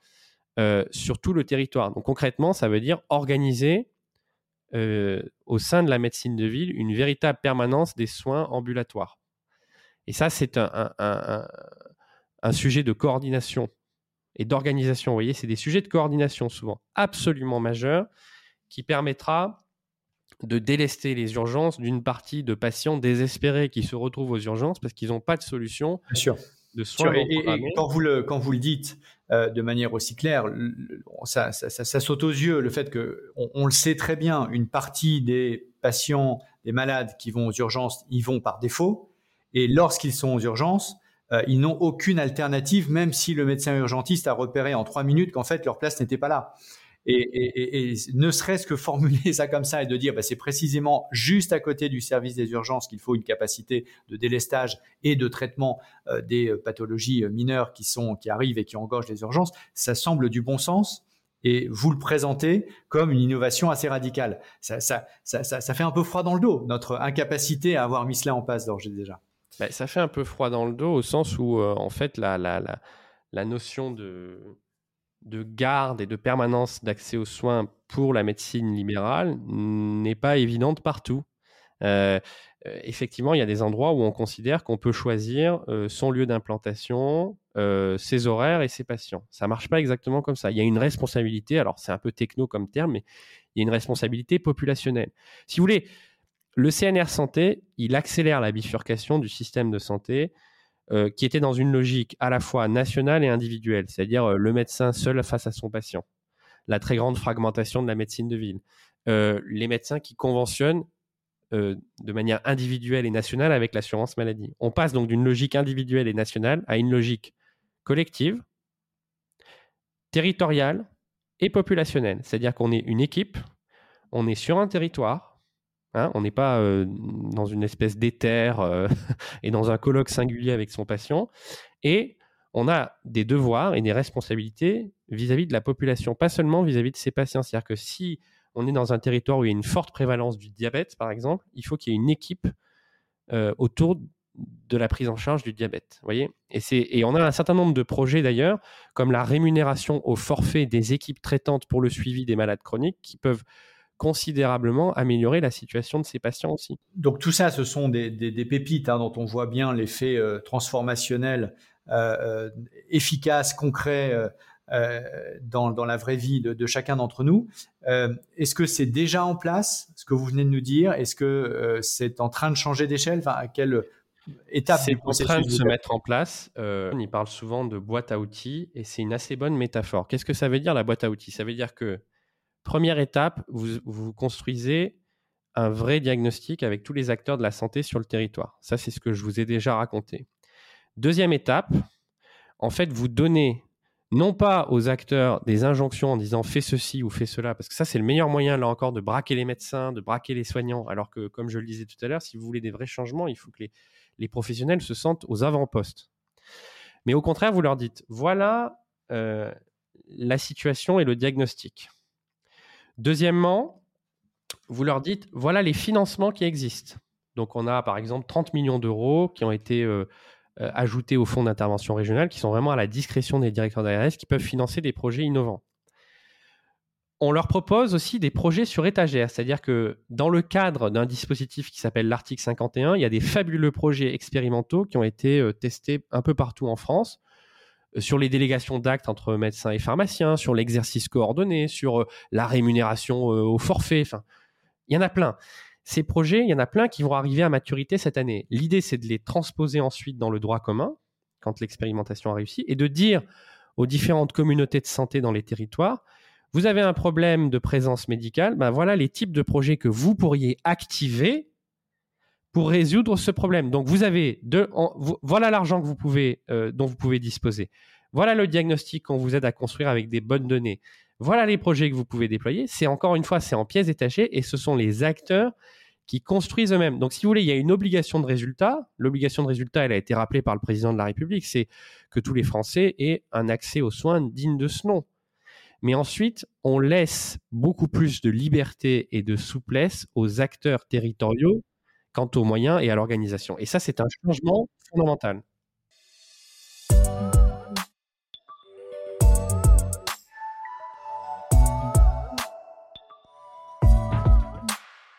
euh, sur tout le territoire. Donc concrètement, ça veut dire organiser euh, au sein de la médecine de ville une véritable permanence des soins ambulatoires. Et ça, c'est un, un, sujet de coordination et d'organisation. Vous voyez, c'est des sujets de coordination souvent absolument majeurs qui permettra de délester les urgences d'une partie de patients désespérés qui se retrouvent aux urgences parce qu'ils n'ont pas de solution de soins. Et, quand, vous le, quand vous le dites euh, de manière aussi claire, ça, saute aux yeux le fait que, on, le sait très bien, une partie des patients, des malades qui vont aux urgences, ils vont par défaut. Et lorsqu'ils sont aux urgences, euh, ils n'ont aucune alternative, même si le médecin urgentiste a repéré en trois minutes qu'en fait leur place n'était pas là. Et, ne serait-ce que formuler (laughs) ça comme ça et de dire bah, c'est précisément juste à côté du service des urgences qu'il faut une capacité de délestage et de traitement euh, des euh, pathologies euh, mineures qui, sont, qui arrivent et qui engorgent les urgences, ça semble du bon sens. Et vous le présentez comme une innovation assez radicale. Ça, ça, ça, ça fait un peu froid dans le dos, notre incapacité à avoir mis cela en place d'ores déjà. Bah, ça fait un peu froid dans le dos au sens où, en fait, la, la, la notion de, de garde et de permanence d'accès aux soins pour la médecine libérale n'est pas évidente partout. Euh, euh, effectivement, il y a des endroits où on considère qu'on peut choisir euh, son lieu d'implantation, ses horaires et ses patients. Ça marche pas exactement comme ça. Il y a une responsabilité, alors c'est un peu techno comme terme, mais il y a une responsabilité populationnelle. Si vous voulez, le CNR Santé, il accélère la bifurcation du système de santé euh, qui était dans une logique à la fois nationale et individuelle, c'est-à-dire euh, le médecin seul face à son patient, la très grande fragmentation de la médecine de ville, euh, les médecins qui conventionnent de manière individuelle et nationale avec l'assurance maladie. On passe donc d'une logique individuelle et nationale à une logique collective, territoriale et populationnelle, c'est-à-dire qu'on est une équipe, on est sur un territoire, Hein, on n'est pas euh, dans une espèce d'éther euh, (laughs) et dans un colloque singulier avec son patient. Et on a des devoirs et des responsabilités vis-à-vis de la population, pas seulement vis-à-vis de ses patients. C'est-à-dire que si on est dans un territoire où il y a une forte prévalence du diabète, par exemple, il faut qu'il y ait une équipe euh, autour de la prise en charge du diabète. Voyez? Et, et on a un certain nombre de projets d'ailleurs, comme la rémunération au forfait des équipes traitantes pour le suivi des malades chroniques, qui peuvent considérablement améliorer la situation de ces patients aussi. Donc tout ça, ce sont des, pépites hein, dont on voit bien l'effet euh, transformationnel, euh, euh, efficace, concret dans, la vraie vie de, chacun d'entre nous. Est-ce que c'est déjà en place, ce que vous venez de nous dire? Est-ce que c'est en train de changer d'échelle? Enfin, À quelle étape C'est en train de se mettre en place. on y parle souvent de boîte à outils et c'est une assez bonne métaphore. Qu'est-ce que ça veut dire la boîte à outils? Ça veut dire que Première étape, vous, construisez un vrai diagnostic avec tous les acteurs de la santé sur le territoire. Ça, c'est ce que je vous ai déjà raconté. Deuxième étape, en fait, vous donnez non pas aux acteurs des injonctions en disant fais ceci ou fais cela, parce que ça, c'est le meilleur moyen, là encore, de braquer les médecins, de braquer les soignants, alors que, comme je le disais tout à l'heure, si vous voulez des vrais changements, il faut que les, professionnels se sentent aux avant-postes. Mais au contraire, vous leur dites, voilà euh, la situation et le diagnostic. Deuxièmement, vous leur dites, voilà les financements qui existent. Donc on a par exemple 30 millions d'euros qui ont été euh, euh, ajoutés au fonds d'intervention régional, qui sont vraiment à la discrétion des directeurs d'ARS, qui peuvent financer des projets innovants. On leur propose aussi des projets sur étagère, c'est-à-dire que dans le cadre d'un dispositif qui s'appelle l'article 51, il y a des fabuleux projets expérimentaux qui ont été euh, testés un peu partout en France sur les délégations d'actes entre médecins et pharmaciens, sur l'exercice coordonné, sur la rémunération au forfait. Enfin, il y en a plein. Ces projets, il y en a plein qui vont arriver à maturité cette année. L'idée, c'est de les transposer ensuite dans le droit commun, quand l'expérimentation a réussi, et de dire aux différentes communautés de santé dans les territoires, vous avez un problème de présence médicale, ben voilà les types de projets que vous pourriez activer pour résoudre ce problème. Donc vous avez deux, voilà l'argent que vous pouvez, euh, dont vous pouvez disposer. Voilà le diagnostic qu'on vous aide à construire avec des bonnes données. Voilà les projets que vous pouvez déployer. C'est encore une fois, c'est en pièces détachées et ce sont les acteurs qui construisent eux-mêmes. Donc, si vous voulez, il y a une obligation de résultat. L'obligation de résultat, elle a été rappelée par le président de la République, c'est que tous les Français aient un accès aux soins digne de ce nom. Mais ensuite, on laisse beaucoup plus de liberté et de souplesse aux acteurs territoriaux quant aux moyens et à l'organisation. Et ça, c'est un changement fondamental.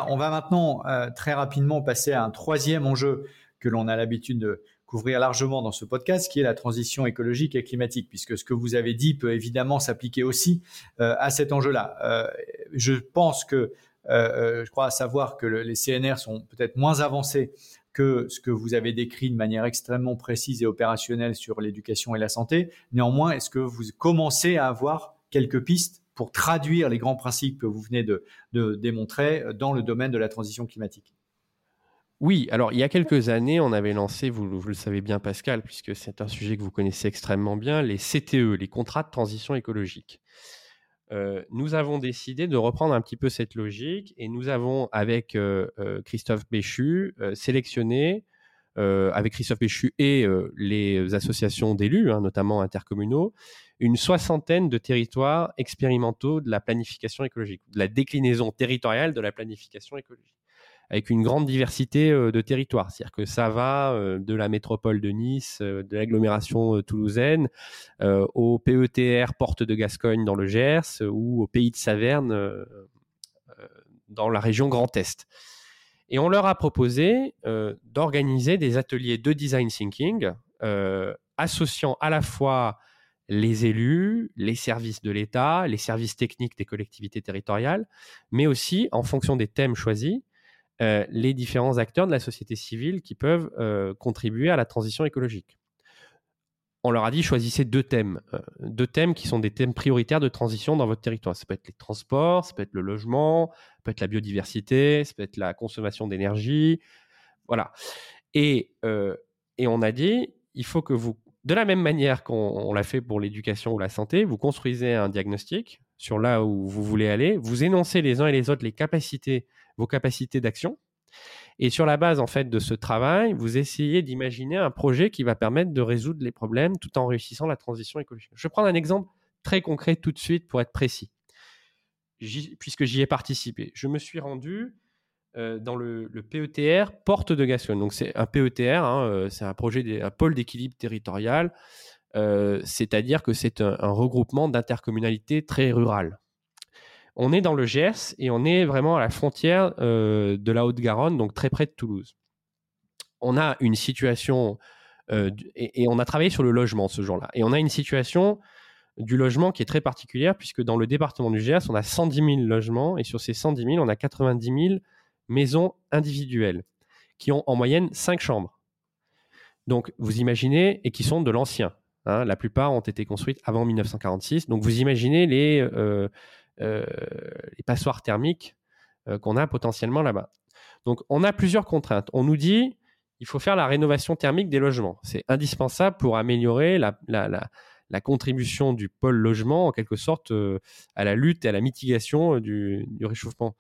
On va maintenant euh, très rapidement passer à un troisième enjeu que l'on a l'habitude de couvrir largement dans ce podcast, qui est la transition écologique et climatique, puisque ce que vous avez dit peut évidemment s'appliquer aussi euh, à cet enjeu-là. Euh, je pense que, je crois savoir que les CNR sont peut-être moins avancés que ce que vous avez décrit de manière extrêmement précise et opérationnelle sur l'éducation et la santé. Néanmoins, est-ce que vous commencez à avoir quelques pistes pour traduire les grands principes que vous venez de, démontrer dans le domaine de la transition climatique? Oui, alors il y a quelques années, on avait lancé, vous, le savez bien Pascal, puisque c'est un sujet que vous connaissez extrêmement bien, les CTE, les contrats de transition écologique. Euh, nous avons décidé de reprendre un petit peu cette logique et nous avons, avec euh, euh, Christophe Béchu, sélectionné, avec Christophe Béchu et les associations d'élus, hein, notamment intercommunaux, une soixantaine de territoires expérimentaux de la planification écologique, de la déclinaison territoriale de la planification écologique, avec une grande diversité euh, de territoires. C'est-à-dire que ça va euh, de la métropole de Nice, euh, de l'agglomération toulousaine, au PETR Porte de Gascogne dans le Gers ou au pays de Saverne dans la région Grand Est. Et on leur a proposé d'organiser des ateliers de design thinking associant à la fois les élus, les services de l'État, les services techniques des collectivités territoriales, mais aussi, en fonction des thèmes choisis, euh, les différents acteurs de la société civile qui peuvent euh, contribuer à la transition écologique. On leur a dit choisissez deux thèmes, euh, deux thèmes qui sont des thèmes prioritaires de transition dans votre territoire. Ça peut être les transports, ça peut être le logement, ça peut être la biodiversité, ça peut être la consommation d'énergie, voilà. Et, et on a dit il faut que vous de la même manière qu'on l'a fait pour l'éducation ou la santé, vous construisez un diagnostic sur là où vous voulez aller, vous énoncez les uns et les autres les capacités, vos capacités d'action, et sur la base en fait de ce travail, vous essayez d'imaginer un projet qui va permettre de résoudre les problèmes tout en réussissant la transition écologique. Je vais prendre un exemple très concret tout de suite pour être précis, puisque j'y ai participé. Je me suis rendu euh, dans le, PETR Porte de Gascogne. Donc c'est un PETR, hein, euh, c'est un projet, un pôle d'équilibre territorial, euh, c'est-à-dire que c'est un, regroupement d'intercommunalités très rurales. On est dans le Gers et on est vraiment à la frontière de la Haute-Garonne, donc très près de Toulouse. On a une situation, et, et, on a travaillé sur le logement ce jour-là, et on a une situation du logement qui est très particulière, puisque dans le département du Gers, on a 110 000 logements, et sur ces 110 000, on a 90 000 maisons individuelles qui ont en moyenne cinq chambres. Donc, vous imaginez, et qui sont de l'ancien. Hein, la plupart ont été construites avant 1946. Donc, vous imaginez les, euh, euh, les passoires thermiques euh, qu'on a potentiellement là-bas. Donc, on a plusieurs contraintes. On nous dit, il faut faire la rénovation thermique des logements. C'est indispensable pour améliorer la, la contribution du pôle logement, en quelque sorte, euh, à la lutte et à la mitigation euh, du, réchauffement.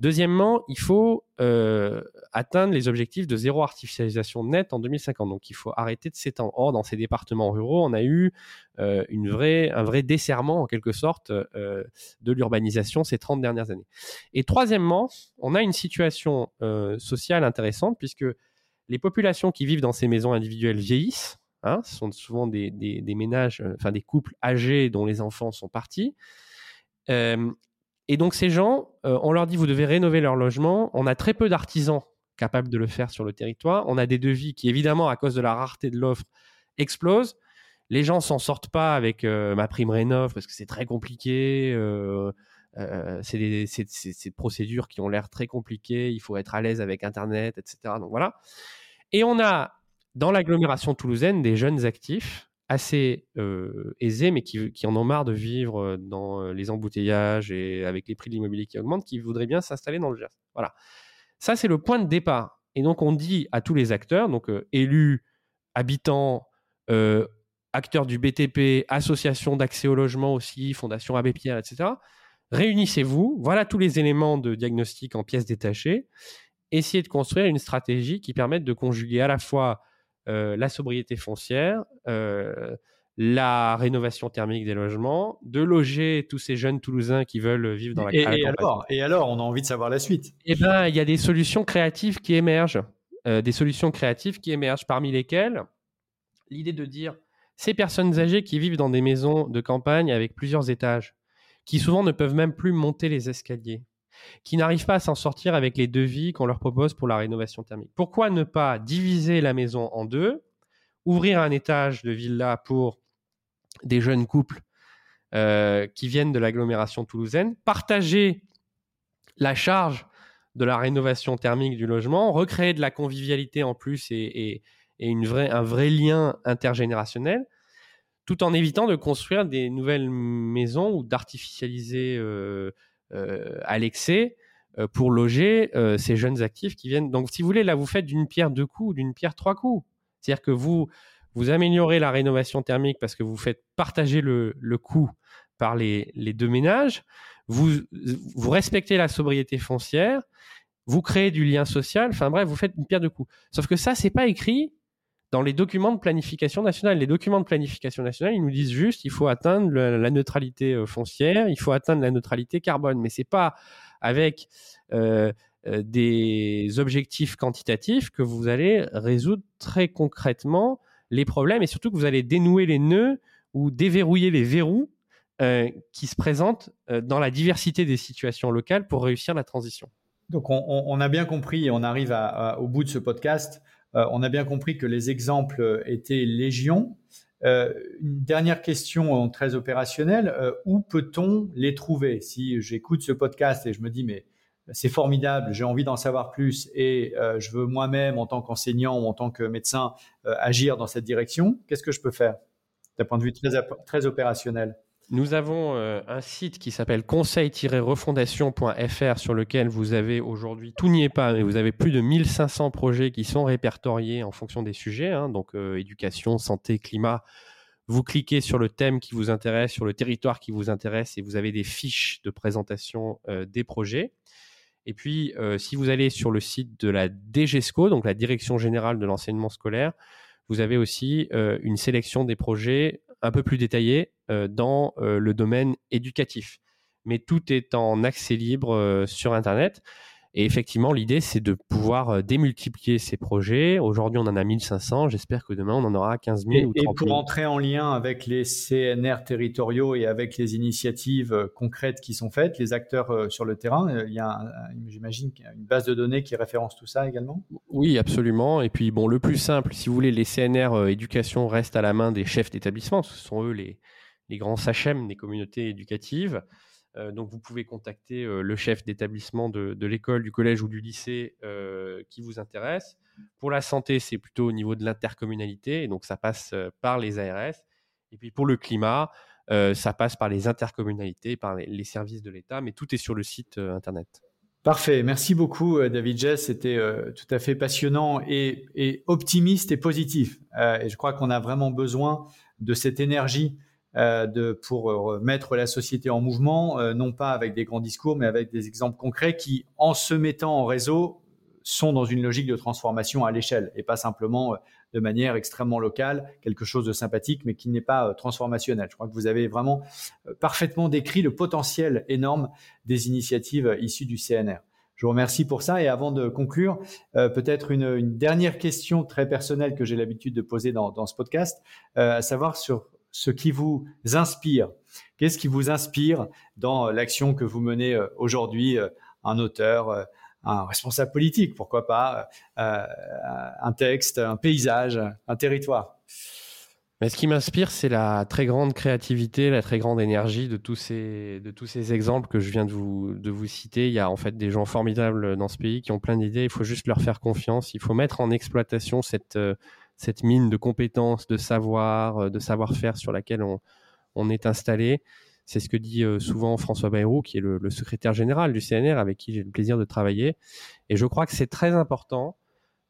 Deuxièmement, il faut euh, atteindre les objectifs de zéro artificialisation nette en 2050. Donc, il faut arrêter de s'étendre. Or, dans ces départements ruraux, on a eu un vrai desserrement, en quelque sorte, de l'urbanisation ces 30 dernières années. Et troisièmement, on a une situation sociale intéressante, puisque les populations qui vivent dans ces maisons individuelles vieillissent. Hein, ce sont souvent des, ménages, euh, enfin des couples âgés dont les enfants sont partis. Euh, et donc ces gens, euh, on leur dit vous devez rénover leur logement. On a très peu d'artisans capables de le faire sur le territoire. On a des devis qui évidemment à cause de la rareté de l'offre explosent. Les gens s'en sortent pas avec ma prime rénov parce que c'est très compliqué. c'est des procédures qui ont l'air très compliquées. Il faut être à l'aise avec Internet, etc. Donc voilà. Et on a dans l'agglomération toulousaine des jeunes actifs assez euh, aisés, mais qui, en ont marre de vivre euh, dans euh, les embouteillages et avec les prix de l'immobilier qui augmentent, qui voudraient bien s'installer dans le Gers. Voilà. Ça, c'est le point de départ. Et donc, on dit à tous les acteurs, donc élus, habitants, acteurs du BTP, associations d'accès au logement aussi, Fondation Abbé Pierre, etc., réunissez-vous. Voilà tous les éléments de diagnostic en pièces détachées. Essayez de construire une stratégie qui permette de conjuguer à la fois la sobriété foncière, euh, la rénovation thermique des logements, de loger tous ces jeunes Toulousains qui veulent vivre dans la, et, et alors, et alors, on a envie de savoir la suite. Eh bien, il y a des solutions créatives qui émergent. Euh, des solutions créatives qui émergent, parmi lesquelles l'idée de dire ces personnes âgées qui vivent dans des maisons de campagne avec plusieurs étages, qui souvent ne peuvent même plus monter les escaliers, qui n'arrivent pas à s'en sortir avec les devis qu'on leur propose pour la rénovation thermique. Pourquoi ne pas diviser la maison en deux, ouvrir un étage de villa pour des jeunes couples euh, qui viennent de l'agglomération toulousaine, partager la charge de la rénovation thermique du logement, recréer de la convivialité en plus et, un vrai lien intergénérationnel, tout en évitant de construire des nouvelles maisons ou d'artificialiser euh, à l'excès euh, pour loger euh, ces jeunes actifs qui viennent. Donc, si vous voulez, là, vous faites d'une pierre deux coups, d'une pierre trois coups. C'est-à-dire que vous, vous améliorez la rénovation thermique parce que vous faites partager le, le coût par les, les, deux ménages, vous, vous respectez la sobriété foncière, vous créez du lien social, enfin bref, vous faites une pierre deux coups. Sauf que ça, c'est pas écrit dans les documents de planification nationale. Les documents de planification nationale, ils nous disent juste il faut atteindre la neutralité euh, foncière, il faut atteindre la neutralité carbone. Mais c'est pas avec euh, euh, des objectifs quantitatifs que vous allez résoudre très concrètement les problèmes et surtout que vous allez dénouer les nœuds ou déverrouiller les verrous qui se présentent dans la diversité des situations locales pour réussir la transition. Donc on, a bien compris et on arrive au bout de ce podcast on a bien compris que les exemples étaient légion. Euh, une dernière question très opérationnelle, euh, où peut-on les trouver? Si j'écoute ce podcast et je me dis, mais c'est formidable, j'ai envie d'en savoir plus et je veux moi-même, en tant qu'enseignant ou en tant que médecin, agir dans cette direction, qu'est-ce que je peux faire d'un point de vue très opérationnel? Nous avons euh, un site qui s'appelle conseil-refondation.fr sur lequel vous avez aujourd'hui, tout n'y est pas, mais vous avez plus de 1500 projets qui sont répertoriés en fonction des sujets, hein, donc euh, éducation, santé, climat. Vous cliquez sur le thème qui vous intéresse, sur le territoire qui vous intéresse et vous avez des fiches de présentation euh, des projets. Et puis, si vous allez sur le site de la DGESCO, donc la Direction générale de l'enseignement scolaire, vous avez aussi une sélection des projets un peu plus détaillé euh, dans euh, le domaine éducatif. Mais tout est en accès libre euh, sur Internet. Et effectivement, l'idée, c'est de pouvoir démultiplier ces projets. Aujourd'hui, on en a 1500. J'espère que demain, on en aura 15 000 ou 30 000. Et pour entrer en lien avec les CNR territoriaux et avec les initiatives concrètes qui sont faites, les acteurs sur le terrain, il y a, j'imagine, une base de données qui référence tout ça également? Oui, absolument. Et puis, bon, le plus simple, si vous voulez, les CNR éducation restent à la main des chefs d'établissement. Ce sont eux les, les grands SACHEM des communautés éducatives. Euh, donc, vous pouvez contacter euh, le chef d'établissement de, l'école, du collège ou du lycée euh, qui vous intéresse. Pour la santé, c'est plutôt au niveau de l'intercommunalité, donc ça passe par les ARS. Et puis pour le climat, ça passe par les intercommunalités, par les, services de l'État, mais tout est sur le site internet. Parfait, merci beaucoup David Jess, c'était tout à fait passionnant et, et optimiste et positif. et je crois qu'on a vraiment besoin de cette énergie de, pour mettre la société en mouvement, non pas avec des grands discours, mais avec des exemples concrets qui, en se mettant en réseau, sont dans une logique de transformation à l'échelle et pas simplement de manière extrêmement locale, quelque chose de sympathique, mais qui n'est pas euh, transformationnel. Je crois que vous avez vraiment euh, parfaitement décrit le potentiel énorme des initiatives euh, issues du CNR. Je vous remercie pour ça. Et avant de conclure, peut-être une, dernière question très personnelle que j'ai l'habitude de poser dans, ce podcast, à savoir sur ce qui vous inspire. Qu'est-ce qui vous inspire dans l'action que vous menez aujourd'hui, un auteur, un responsable politique, pourquoi pas, euh, un texte, un paysage, un territoire? Mais ce qui m'inspire, c'est la très grande créativité, la très grande énergie de tous ces, de tous ces exemples que je viens de vous, de vous citer. Il y a en fait des gens formidables dans ce pays qui ont plein d'idées. Il faut juste leur faire confiance. Il faut mettre en exploitation cette, euh, cette mine de compétences, de savoir, euh, de savoir-faire sur laquelle on, est installé. C'est ce que dit euh, souvent François Bayrou, qui est le, secrétaire général du CNR, avec qui j'ai le plaisir de travailler. Et je crois que c'est très important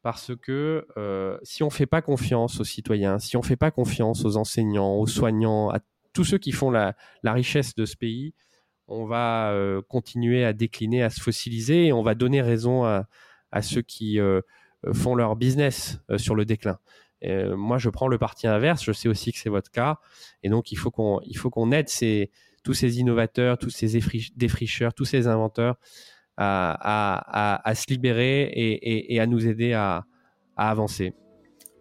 parce que euh, si on ne fait pas confiance aux citoyens, si on ne fait pas confiance aux enseignants, aux soignants, à tous ceux qui font la, richesse de ce pays, on va continuer à décliner, à se fossiliser et on va donner raison à, ceux qui font leur business sur le déclin. moi, je prends le parti inverse. Je sais aussi que c'est votre cas, et donc il faut qu'on il faut qu'on aide ces tous ces innovateurs, tous ces défricheurs, tous ces inventeurs à, se libérer et, à nous aider à, avancer.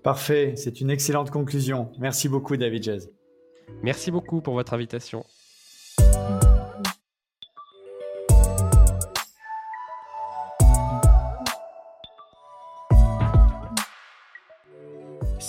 Parfait, c'est une excellente conclusion. Merci beaucoup David Jazz. Merci beaucoup pour votre invitation.